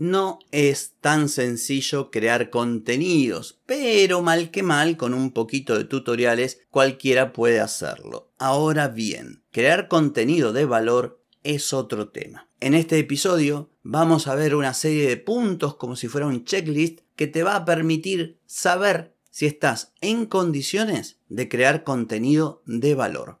No es tan sencillo crear contenidos, pero mal que mal, con un poquito de tutoriales, cualquiera puede hacerlo. Ahora bien, crear contenido de valor es otro tema. En este episodio vamos a ver una serie de puntos como si fuera un checklist que te va a permitir saber si estás en condiciones de crear contenido de valor.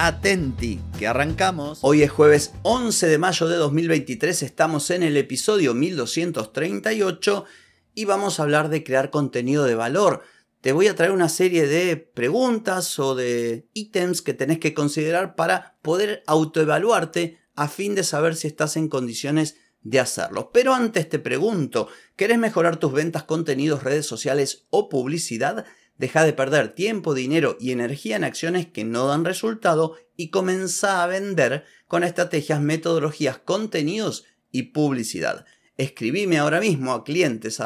Atenti, que arrancamos. Hoy es jueves 11 de mayo de 2023, estamos en el episodio 1238 y vamos a hablar de crear contenido de valor. Te voy a traer una serie de preguntas o de ítems que tenés que considerar para poder autoevaluarte a fin de saber si estás en condiciones de hacerlo. Pero antes te pregunto, ¿querés mejorar tus ventas, contenidos, redes sociales o publicidad? Deja de perder tiempo, dinero y energía en acciones que no dan resultado y comenzá a vender con estrategias, metodologías, contenidos y publicidad. Escribime ahora mismo a clientes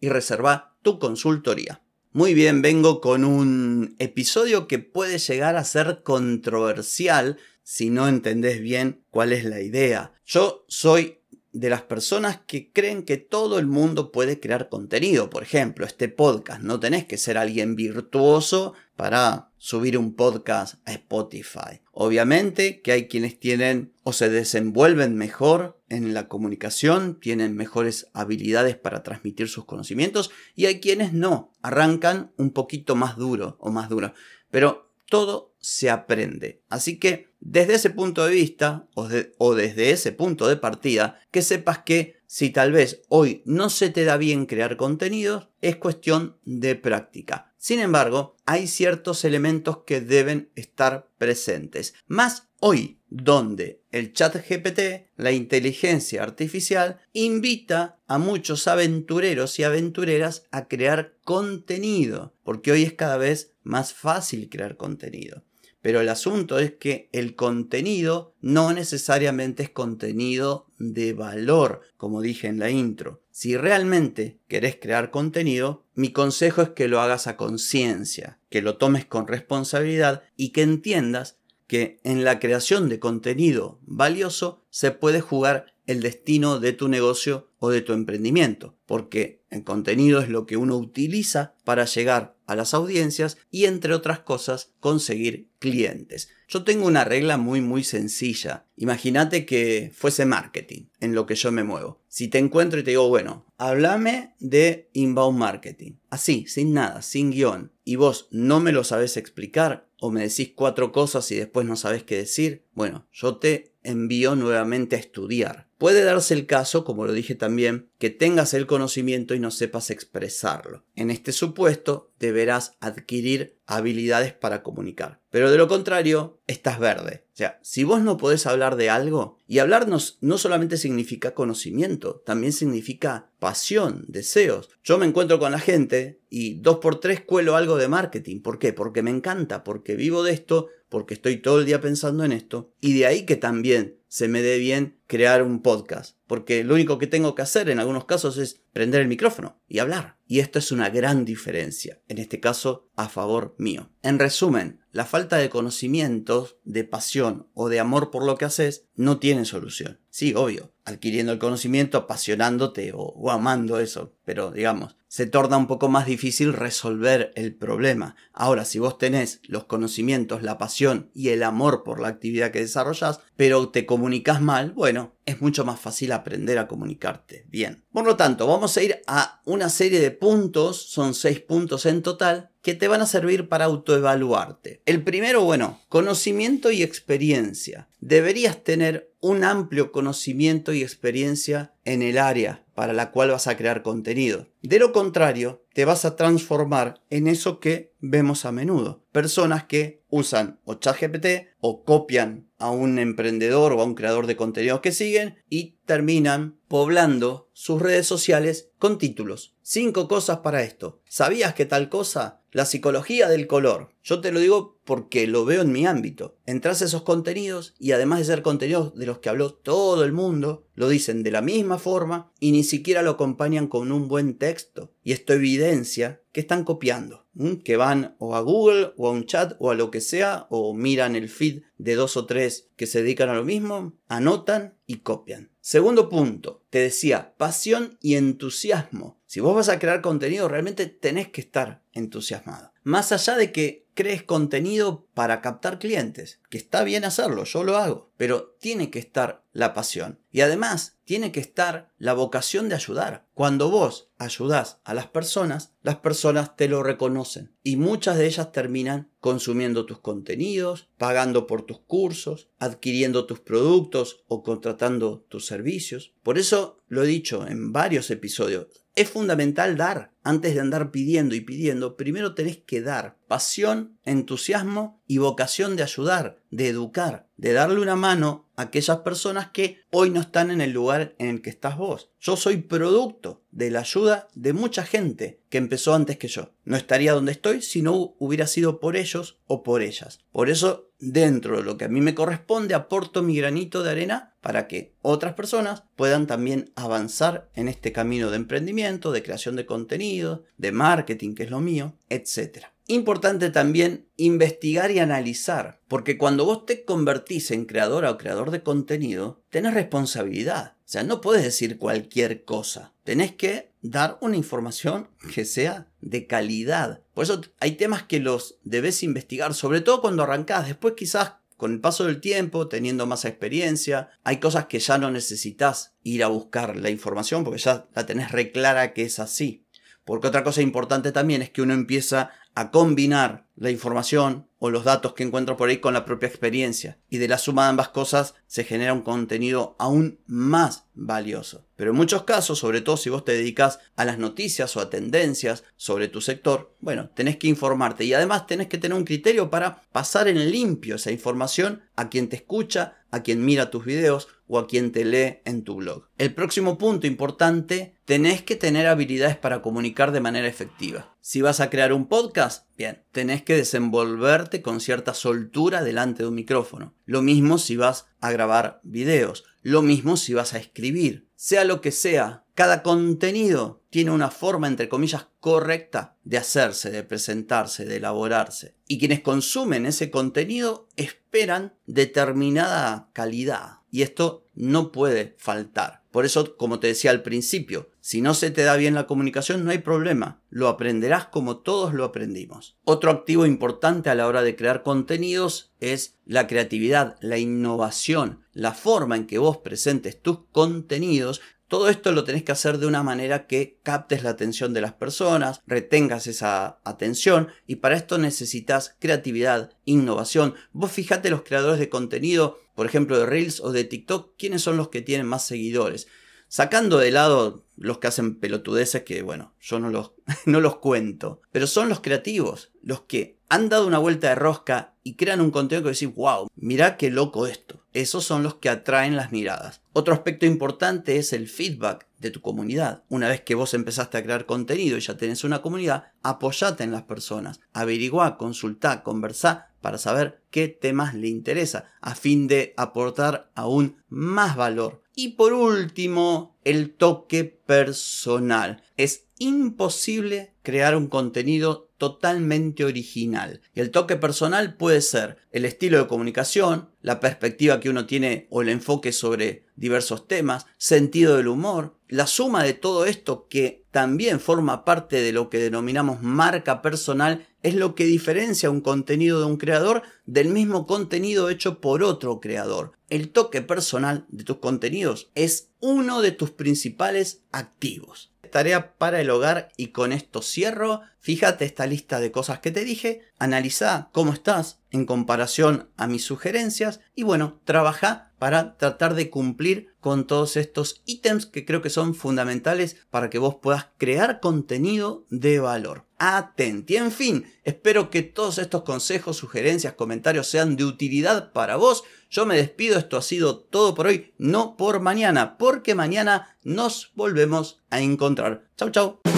y reserva tu consultoría. Muy bien, vengo con un episodio que puede llegar a ser controversial si no entendés bien cuál es la idea. Yo soy de las personas que creen que todo el mundo puede crear contenido. Por ejemplo, este podcast. No tenés que ser alguien virtuoso para subir un podcast a Spotify. Obviamente que hay quienes tienen o se desenvuelven mejor en la comunicación, tienen mejores habilidades para transmitir sus conocimientos y hay quienes no, arrancan un poquito más duro o más duro. Pero todo se aprende. Así que desde ese punto de vista o, desde ese punto de partida, que sepas que si tal vez hoy no se te da bien crear contenidos, es cuestión de práctica. Sin embargo, hay ciertos elementos que deben estar presentes. Más hoy, donde el chat GPT, la inteligencia artificial, invita a muchos aventureros y aventureras a crear contenido, porque hoy es cada vez más fácil crear contenido. Pero el asunto es que el contenido no necesariamente es contenido de valor, como dije en la intro. Si realmente querés crear contenido, mi consejo es que lo hagas a conciencia, que lo tomes con responsabilidad y que entiendas que en la creación de contenido valioso se puede jugar el destino de tu negocio o de tu emprendimiento, porque el contenido es lo que uno utiliza para llegar a las audiencias y entre otras cosas conseguir clientes. Yo tengo una regla muy muy sencilla. Imagínate que fuese marketing en lo que yo me muevo. Si te encuentro y te digo, bueno, háblame de inbound marketing. Así, sin nada, sin guion. Y vos no me lo sabes explicar o me decís cuatro cosas y después no sabes qué decir. Bueno, yo te envío nuevamente a estudiar Puede darse el caso, como lo dije también, que tengas el conocimiento y no sepas expresarlo. En este supuesto, deberás adquirir habilidades para comunicar. Pero de lo contrario, estás verde. O sea, si vos no podés hablar de algo, y hablarnos no solamente significa conocimiento, también significa pasión, deseos. Yo me encuentro con la gente y dos por tres cuelo algo de marketing. ¿Por qué? Porque me encanta, porque vivo de esto, porque estoy todo el día pensando en esto. Y de ahí que también se me dé bien crear un podcast, porque lo único que tengo que hacer en algunos casos es prender el micrófono y hablar. Y esto es una gran diferencia, en este caso a favor mío. En resumen, la falta de conocimientos, de pasión o de amor por lo que haces no tiene solución. Sí, obvio, adquiriendo el conocimiento, apasionándote o, amando eso, pero digamos, se torna un poco más difícil resolver el problema. Ahora, si vos tenés los conocimientos, la pasión y el amor por la actividad que desarrollas, pero te comunicas mal, bueno, es mucho más fácil aprender a comunicarte bien. Por lo tanto, vamos a ir a una serie de puntos, son seis puntos en total, que te van a servir para autoevaluarte. El primero, bueno, conocimiento y experiencia. Deberías tener un amplio conocimiento y experiencia en el área para la cual vas a crear contenido. De lo contrario, te vas a transformar en eso que vemos a menudo. Personas que usan o ChatGPT o copian a un emprendedor o a un creador de contenidos que siguen y terminan poblando sus redes sociales con títulos. Cinco cosas para esto. ¿Sabías que tal cosa? La psicología del color. Yo te lo digo porque lo veo en mi ámbito. Entras a esos contenidos y además de ser contenidos de los que habló todo el mundo, lo dicen de la misma forma y ni siquiera lo acompañan con un buen texto. Y esto evidencia que están copiando, que van o a Google o a un chat o a lo que sea, o miran el feed de dos o tres que se dedican a lo mismo, anotan y copian. Segundo punto, te decía, pasión y entusiasmo. Si vos vas a crear contenido, realmente tenés que estar entusiasmado. Más allá de que crees contenido para captar clientes, que está bien hacerlo, yo lo hago, pero tiene que estar la pasión. Y además, tiene que estar la vocación de ayudar. Cuando vos ayudás a las personas, las personas te lo reconocen y muchas de ellas terminan consumiendo tus contenidos, pagando por tus cursos, adquiriendo tus productos o contratando tus servicios. Por eso lo he dicho en varios episodios, es fundamental dar. Antes de andar pidiendo y pidiendo, primero tenés que dar pasión, entusiasmo y vocación de ayudar, de educar, de darle una mano a aquellas personas que hoy no están en el lugar en el que estás vos. Yo soy producto de la ayuda de mucha gente que empezó antes que yo. No estaría donde estoy si no hubiera sido por ellos o por ellas. Por eso, dentro de lo que a mí me corresponde, aporto mi granito de arena para que otras personas puedan también avanzar en este camino de emprendimiento, de creación de contenido, de marketing, que es lo mío, etc. Importante también investigar y analizar, porque cuando vos te convertís en creadora o creador de contenido, tenés responsabilidad. O sea, no puedes decir cualquier cosa. Tenés que dar una información que sea de calidad. Por eso hay temas que los debes investigar, sobre todo cuando arrancás. Después quizás con el paso del tiempo, teniendo más experiencia, hay cosas que ya no necesitas ir a buscar la información porque ya la tenés reclara que es así. Porque otra cosa importante también es que uno empieza a combinar la información o los datos que encuentro por ahí con la propia experiencia. Y de la suma de ambas cosas se genera un contenido aún más valioso. Pero en muchos casos, sobre todo si vos te dedicas a las noticias o a tendencias sobre tu sector, bueno, tenés que informarte y además tenés que tener un criterio para pasar en limpio esa información a quien te escucha, a quien mira tus videos o a quien te lee en tu blog. El próximo punto importante, tenés que tener habilidades para comunicar de manera efectiva. Si vas a crear un podcast, bien, tenés que desenvolverte con cierta soltura delante de un micrófono. Lo mismo si vas a grabar videos. Lo mismo si vas a escribir. Sea lo que sea, cada contenido tiene una forma, entre comillas, correcta de hacerse, de presentarse, de elaborarse. Y quienes consumen ese contenido esperan determinada calidad. Y esto no puede faltar. Por eso, como te decía al principio, si no se te da bien la comunicación, no hay problema. Lo aprenderás como todos lo aprendimos. Otro activo importante a la hora de crear contenidos es la creatividad, la innovación, la forma en que vos presentes tus contenidos todo esto lo tenés que hacer de una manera que captes la atención de las personas, retengas esa atención y para esto necesitas creatividad, innovación. Vos fijate los creadores de contenido, por ejemplo de Reels o de TikTok, quiénes son los que tienen más seguidores. Sacando de lado los que hacen pelotudeces que, bueno, yo no los, no los cuento, pero son los creativos, los que han dado una vuelta de rosca y crean un contenido que decís, wow, mirá qué loco esto. Esos son los que atraen las miradas. Otro aspecto importante es el feedback de tu comunidad. Una vez que vos empezaste a crear contenido y ya tenés una comunidad, apoyate en las personas, averigua, consultá, conversá para saber qué temas le interesa, a fin de aportar aún más valor. Y por último, el toque personal. Es imposible crear un contenido totalmente original. Y el toque personal puede ser el estilo de comunicación, la perspectiva que uno tiene o el enfoque sobre diversos temas, sentido del humor, la suma de todo esto que también forma parte de lo que denominamos marca personal es lo que diferencia un contenido de un creador del mismo contenido hecho por otro creador. El toque personal de tus contenidos es uno de tus principales activos tarea para el hogar y con esto cierro. Fíjate esta lista de cosas que te dije, analiza cómo estás en comparación a mis sugerencias y bueno, trabaja para tratar de cumplir con todos estos ítems que creo que son fundamentales para que vos puedas crear contenido de valor. Atenti. En fin, espero que todos estos consejos, sugerencias, comentarios sean de utilidad para vos. Yo me despido, esto ha sido todo por hoy, no por mañana, porque mañana nos volvemos a encontrar. Chau, chau.